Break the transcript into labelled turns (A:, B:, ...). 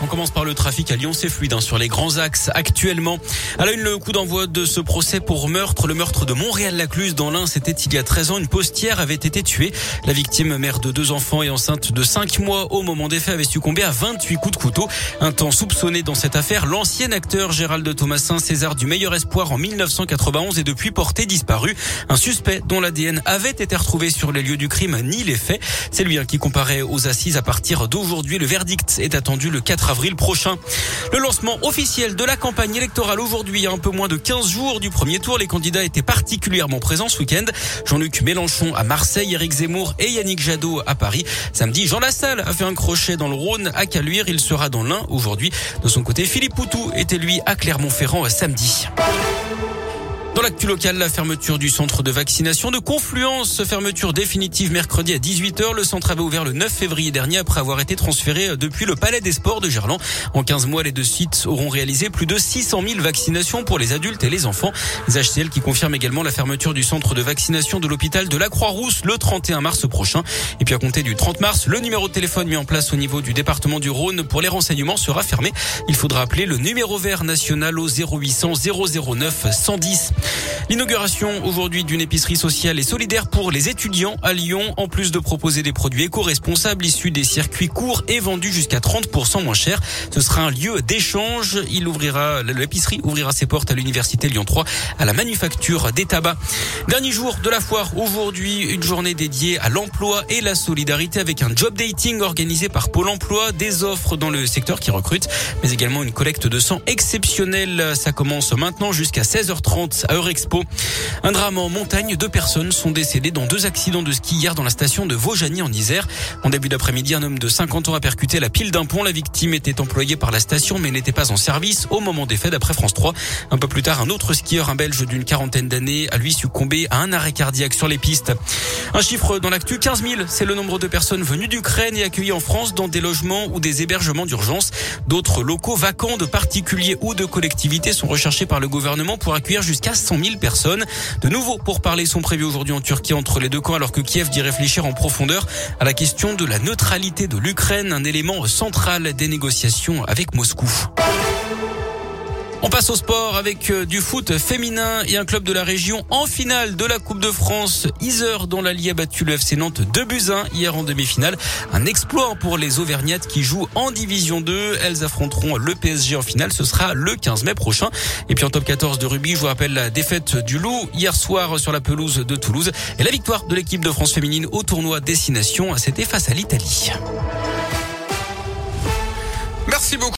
A: On commence par le trafic à Lyon, c'est fluide hein, sur les grands axes actuellement. À la une, le coup d'envoi de ce procès pour meurtre, le meurtre de Montréal-Lacluse dans l'Ain, c'était il y a 13 ans. Une postière avait été tuée. La victime, mère de deux enfants et enceinte de 5 mois au moment des faits, avait succombé à 28 coups de couteau. Un temps soupçonné dans cette affaire, l'ancien acteur Gérald Thomasin, César du meilleur espoir en 1991 est depuis porté disparu. Un suspect dont l'ADN avait été retrouvé sur les lieux du crime ni les faits. C'est lui hein, qui comparait aux assises à partir d'aujourd'hui. Le verdict est attendu le 4 avril prochain. Le lancement officiel de la campagne électorale aujourd'hui, à un peu moins de 15 jours du premier tour, les candidats étaient particulièrement présents ce week-end. Jean-Luc Mélenchon à Marseille, Éric Zemmour et Yannick Jadot à Paris. Samedi, Jean Lassalle a fait un crochet dans le Rhône à Caluire. Il sera dans l'Ain aujourd'hui. De son côté, Philippe Poutou était lui à Clermont-Ferrand samedi. Dans l'actu local, la fermeture du centre de vaccination de Confluence, fermeture définitive mercredi à 18h. Le centre avait ouvert le 9 février dernier après avoir été transféré depuis le Palais des Sports de Gerland. En 15 mois, les deux sites auront réalisé plus de 600 000 vaccinations pour les adultes et les enfants. Les HCL qui confirment également la fermeture du centre de vaccination de l'hôpital de la Croix-Rousse le 31 mars prochain. Et puis à compter du 30 mars, le numéro de téléphone mis en place au niveau du département du Rhône pour les renseignements sera fermé. Il faudra appeler le numéro vert national au 0800 009 110. L'inauguration aujourd'hui d'une épicerie sociale et solidaire pour les étudiants à Lyon, en plus de proposer des produits éco-responsables issus des circuits courts et vendus jusqu'à 30% moins cher. Ce sera un lieu d'échange. Il ouvrira, l'épicerie ouvrira ses portes à l'université Lyon 3 à la manufacture des tabacs. Dernier jour de la foire. Aujourd'hui, une journée dédiée à l'emploi et la solidarité avec un job dating organisé par Pôle emploi, des offres dans le secteur qui recrute, mais également une collecte de sang exceptionnelle. Ça commence maintenant jusqu'à 16h30 un drame en montagne, deux personnes sont décédées dans deux accidents de ski hier dans la station de Vaujany en Isère. En début d'après-midi, un homme de 50 ans a percuté la pile d'un pont. La victime était employée par la station mais n'était pas en service au moment des faits d'après France 3. Un peu plus tard, un autre skieur, un belge d'une quarantaine d'années, a lui succombé à un arrêt cardiaque sur les pistes. Un chiffre dans l'actu, 15 000, c'est le nombre de personnes venues d'Ukraine et accueillies en France dans des logements ou des hébergements d'urgence. D'autres locaux vacants de particuliers ou de collectivités sont recherchés par le gouvernement pour accueillir jusqu'à 100 000 personnes personnes. De nouveaux pourparlers sont prévus aujourd'hui en Turquie entre les deux camps alors que Kiev dit réfléchir en profondeur à la question de la neutralité de l'Ukraine, un élément central des négociations avec Moscou. On passe au sport avec euh, du foot féminin et un club de la région en finale de la Coupe de France. Isère dont l'Allier a battu le FC Nantes 2 buts 1 hier en demi-finale. Un exploit pour les Auvergnates qui jouent en Division 2. Elles affronteront le PSG en finale. Ce sera le 15 mai prochain. Et puis en top 14 de rugby, je vous rappelle la défaite du Loup hier soir sur la pelouse de Toulouse et la victoire de l'équipe de France féminine au tournoi Destination. C'était face à l'Italie.
B: Merci beaucoup.